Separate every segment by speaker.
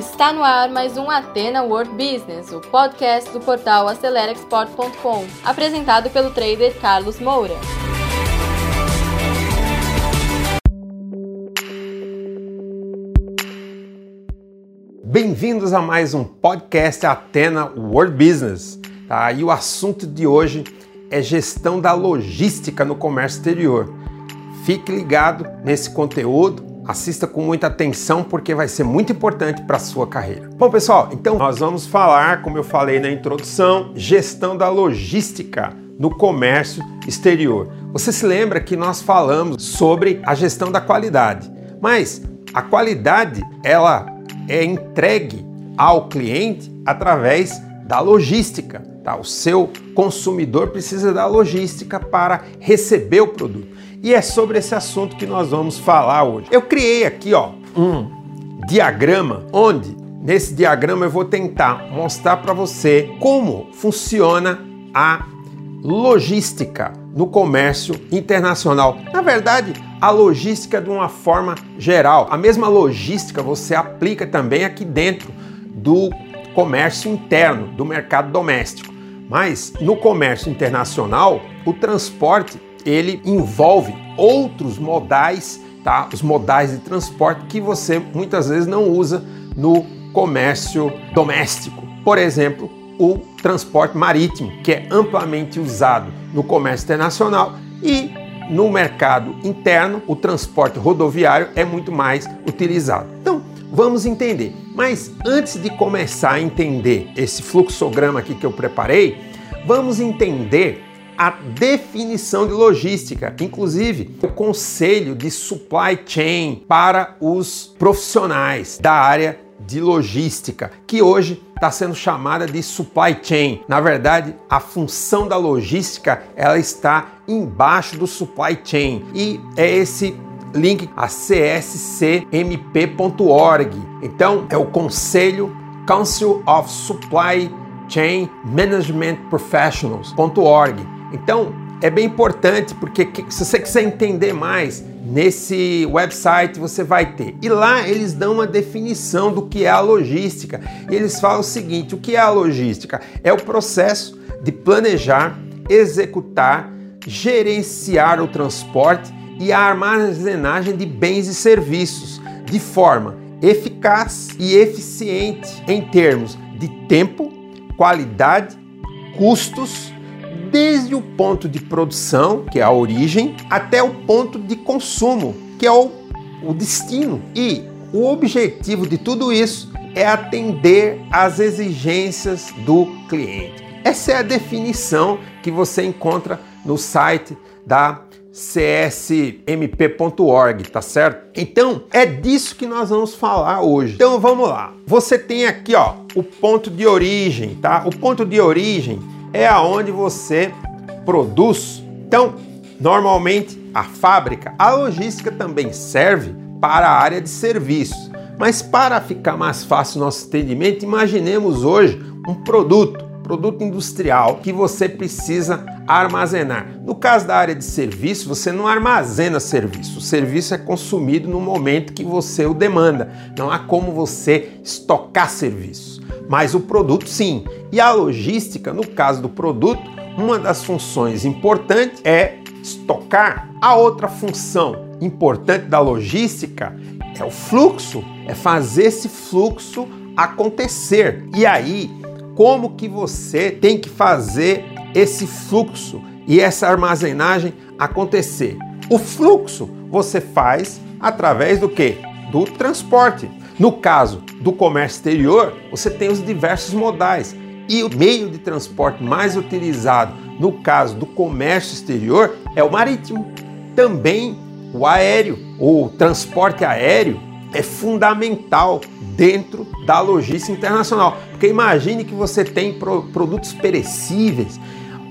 Speaker 1: Está no ar mais um Atena World Business, o podcast do portal AceleraExport.com, apresentado pelo trader Carlos Moura.
Speaker 2: Bem-vindos a mais um podcast Atena World Business. Tá? E o assunto de hoje é gestão da logística no comércio exterior. Fique ligado nesse conteúdo, assista com muita atenção porque vai ser muito importante para a sua carreira. Bom, pessoal, então nós vamos falar, como eu falei na introdução, gestão da logística no comércio exterior. Você se lembra que nós falamos sobre a gestão da qualidade, mas a qualidade ela é entregue ao cliente através da logística. Tá? O seu consumidor precisa da logística para receber o produto. E é sobre esse assunto que nós vamos falar hoje. Eu criei aqui ó, um diagrama onde nesse diagrama eu vou tentar mostrar para você como funciona a logística no comércio internacional. Na verdade, a logística de uma forma geral. A mesma logística você aplica também aqui dentro do comércio interno, do mercado doméstico. Mas no comércio internacional, o transporte ele envolve outros modais, tá? Os modais de transporte que você muitas vezes não usa no comércio doméstico. Por exemplo, o transporte marítimo, que é amplamente usado no comércio internacional e no mercado interno, o transporte rodoviário é muito mais utilizado. Então, vamos entender. Mas antes de começar a entender esse fluxograma aqui que eu preparei, vamos entender a definição de logística, inclusive o conselho de supply chain para os profissionais da área de logística, que hoje está sendo chamada de supply chain. Na verdade, a função da logística ela está embaixo do supply chain e é esse link a cscmp.org. Então, é o Conselho Council of Supply Chain Management Professionals.org. Então, é bem importante porque se você quiser entender mais nesse website você vai ter. E lá eles dão uma definição do que é a logística. E eles falam o seguinte: o que é a logística? É o processo de planejar, executar, gerenciar o transporte e a armazenagem de bens e serviços de forma eficaz e eficiente em termos de tempo, qualidade, custos, desde o ponto de produção, que é a origem, até o ponto de consumo, que é o, o destino. E o objetivo de tudo isso é atender às exigências do cliente. Essa é a definição que você encontra no site da csmp.org, tá certo? Então, é disso que nós vamos falar hoje. Então, vamos lá. Você tem aqui, ó, o ponto de origem, tá? O ponto de origem é aonde você produz. Então, normalmente a fábrica, a logística também serve para a área de serviços. Mas para ficar mais fácil nosso entendimento, imaginemos hoje um produto, produto industrial que você precisa armazenar. No caso da área de serviço, você não armazena serviço. O serviço é consumido no momento que você o demanda. Não há como você estocar serviço. Mas o produto sim. E a logística, no caso do produto, uma das funções importantes é estocar. A outra função importante da logística é o fluxo, é fazer esse fluxo acontecer. E aí, como que você tem que fazer esse fluxo e essa armazenagem acontecer? O fluxo você faz através do que? Do transporte. No caso do comércio exterior, você tem os diversos modais. E o meio de transporte mais utilizado no caso do comércio exterior é o marítimo. Também o aéreo, o transporte aéreo é fundamental dentro da logística internacional. Porque imagine que você tem produtos perecíveis.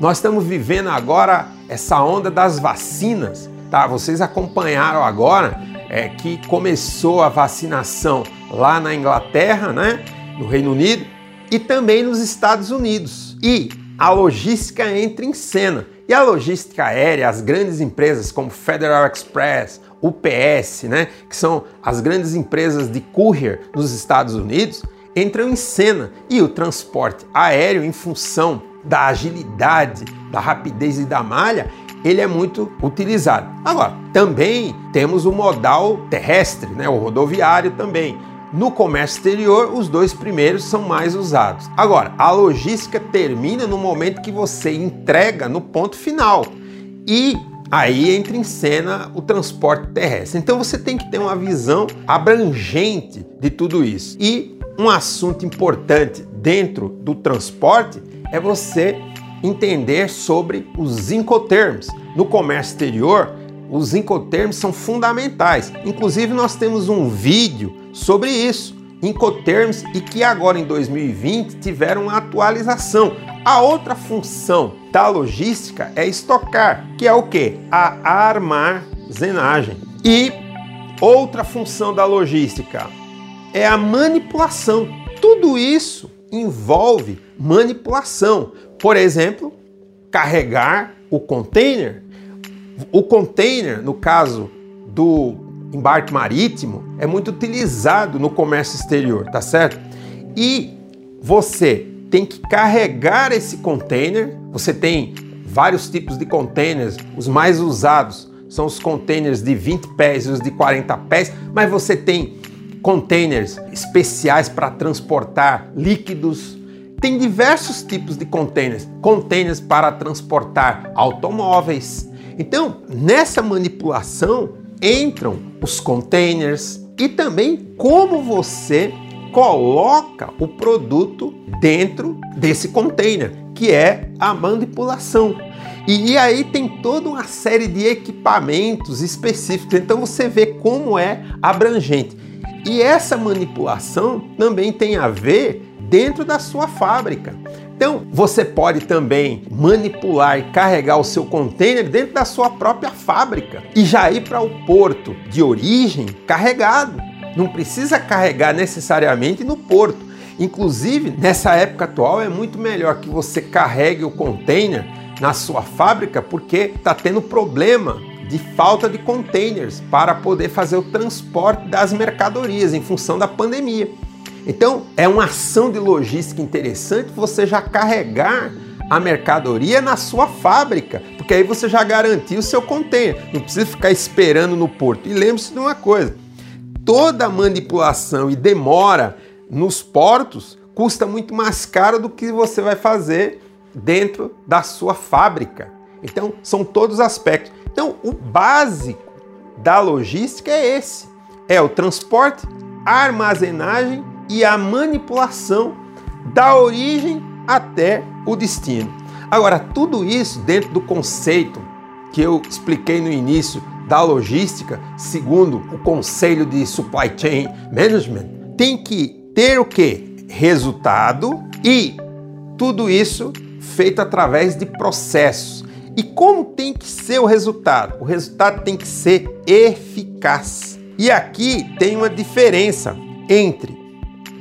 Speaker 2: Nós estamos vivendo agora essa onda das vacinas, tá? Vocês acompanharam agora é, que começou a vacinação lá na Inglaterra, né, no Reino Unido e também nos Estados Unidos. E a logística entra em cena. E a logística aérea, as grandes empresas como Federal Express UPS, né, que são as grandes empresas de courier nos Estados Unidos, entram em cena e o transporte aéreo, em função da agilidade, da rapidez e da malha, ele é muito utilizado. Agora, também temos o modal terrestre, né, o rodoviário também. No comércio exterior, os dois primeiros são mais usados. Agora, a logística termina no momento que você entrega no ponto final. E aí entra em cena o transporte terrestre. Então você tem que ter uma visão abrangente de tudo isso. E um assunto importante dentro do transporte é você entender sobre os incoterms. No comércio exterior, os incoterms são fundamentais. Inclusive, nós temos um vídeo sobre isso, incoterms, e que agora em 2020 tiveram uma atualização. A outra função da logística é estocar, que é o que? A armazenagem. E outra função da logística é a manipulação. Tudo isso envolve manipulação. Por exemplo, carregar o container. O container, no caso do embarque marítimo, é muito utilizado no comércio exterior, tá certo? E você tem que carregar esse container. Você tem vários tipos de containers, os mais usados são os containers de 20 pés e os de 40 pés, mas você tem containers especiais para transportar líquidos. Tem diversos tipos de containers, containers para transportar automóveis. Então, nessa manipulação entram os containers e também como você coloca o produto dentro desse container, que é a manipulação. E, e aí tem toda uma série de equipamentos específicos, então você vê como é abrangente. E essa manipulação também tem a ver dentro da sua fábrica. Então, você pode também manipular e carregar o seu container dentro da sua própria fábrica e já ir para o porto de origem carregado. Não precisa carregar necessariamente no porto. Inclusive, nessa época atual, é muito melhor que você carregue o container na sua fábrica porque está tendo problema de falta de containers para poder fazer o transporte das mercadorias em função da pandemia. Então, é uma ação de logística interessante você já carregar a mercadoria na sua fábrica, porque aí você já garantiu o seu container, não precisa ficar esperando no porto. E lembre-se de uma coisa: toda manipulação e demora nos portos custa muito mais caro do que você vai fazer dentro da sua fábrica. Então, são todos aspectos. Então, o básico da logística é esse: é o transporte, a armazenagem e a manipulação da origem até o destino. Agora, tudo isso dentro do conceito que eu expliquei no início da logística, segundo o conceito de Supply Chain Management, tem que ter o que? Resultado e tudo isso feito através de processos. E como tem que ser o resultado? O resultado tem que ser eficaz. E aqui tem uma diferença entre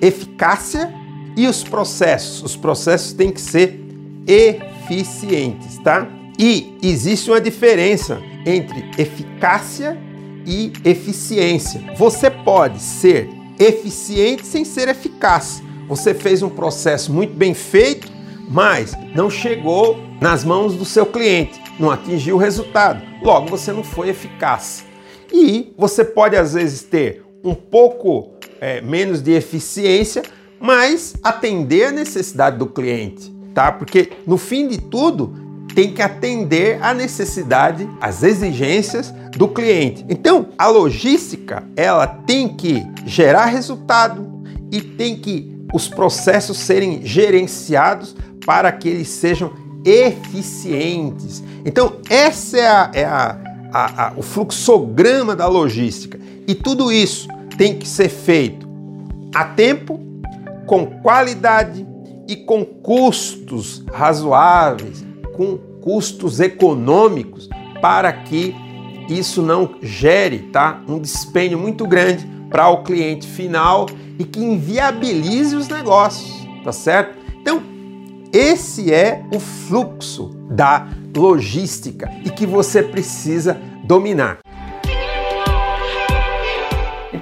Speaker 2: eficácia e os processos. Os processos têm que ser eficientes, tá? E existe uma diferença entre eficácia e eficiência. Você pode ser eficiente sem ser eficaz. Você fez um processo muito bem feito, mas não chegou nas mãos do seu cliente, não atingiu o resultado. Logo, você não foi eficaz. E você pode às vezes ter um pouco é, menos de eficiência, mas atender a necessidade do cliente, tá? Porque no fim de tudo tem que atender a necessidade, as exigências do cliente. Então, a logística, ela tem que gerar resultado e tem que os processos serem gerenciados para que eles sejam eficientes. Então, essa é, a, é a, a, o fluxograma da logística. E tudo isso tem que ser feito a tempo, com qualidade e com custos razoáveis, com custos econômicos, para que isso não gere tá, um dispêndio muito grande para o cliente final e que inviabilize os negócios, tá certo? Então, esse é o fluxo da logística e que você precisa dominar.